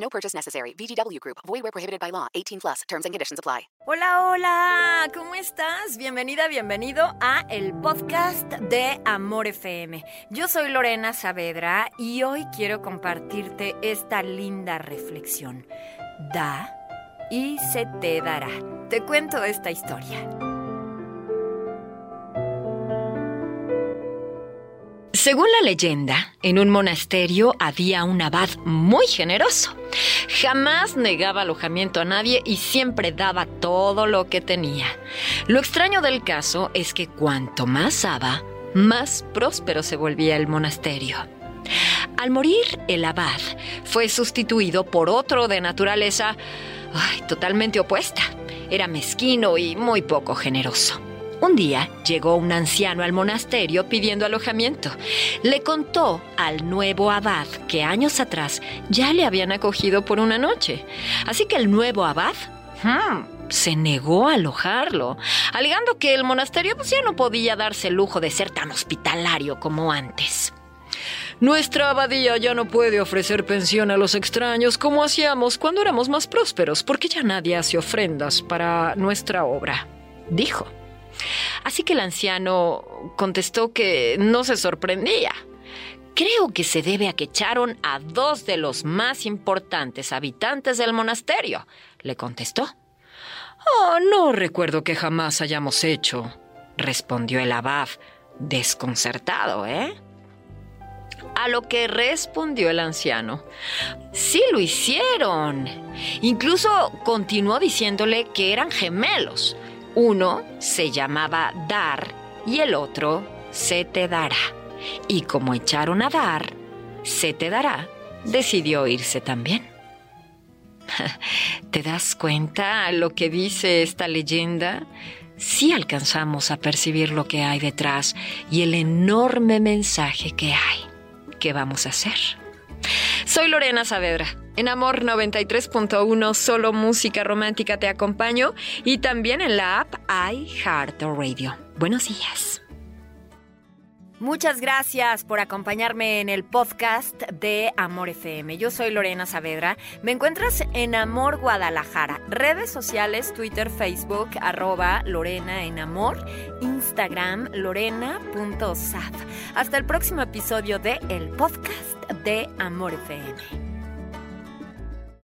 No purchase necessary. VGW Group. Void where prohibited by law. 18 plus. Terms and conditions apply. Hola, hola. ¿Cómo estás? Bienvenida, bienvenido a el podcast de Amor FM. Yo soy Lorena Saavedra y hoy quiero compartirte esta linda reflexión. Da y se te dará. Te cuento esta historia. Según la leyenda, en un monasterio había un abad muy generoso. Jamás negaba alojamiento a nadie y siempre daba todo lo que tenía. Lo extraño del caso es que cuanto más daba, más próspero se volvía el monasterio. Al morir el abad, fue sustituido por otro de naturaleza totalmente opuesta. Era mezquino y muy poco generoso. Un día llegó un anciano al monasterio pidiendo alojamiento. Le contó al nuevo abad que años atrás ya le habían acogido por una noche. Así que el nuevo abad hmm, se negó a alojarlo, alegando que el monasterio pues, ya no podía darse el lujo de ser tan hospitalario como antes. Nuestra abadía ya no puede ofrecer pensión a los extraños como hacíamos cuando éramos más prósperos, porque ya nadie hace ofrendas para nuestra obra, dijo. Así que el anciano contestó que no se sorprendía. Creo que se debe a que echaron a dos de los más importantes habitantes del monasterio, le contestó. Oh, no recuerdo que jamás hayamos hecho, respondió el abad, desconcertado, ¿eh? A lo que respondió el anciano, sí lo hicieron. Incluso continuó diciéndole que eran gemelos. Uno se llamaba Dar y el otro se te dará. Y como echaron a Dar, se te dará, decidió irse también. ¿Te das cuenta lo que dice esta leyenda? Sí alcanzamos a percibir lo que hay detrás y el enorme mensaje que hay. ¿Qué vamos a hacer? Soy Lorena Saavedra. En Amor 93.1, solo música romántica te acompaño y también en la app iHeartRadio. Buenos días. Muchas gracias por acompañarme en el podcast de Amor FM. Yo soy Lorena Saavedra. Me encuentras en Amor Guadalajara. Redes sociales, Twitter, Facebook, arroba Lorena en Amor, Instagram, lorena.saf. Hasta el próximo episodio de el podcast de Amor FM.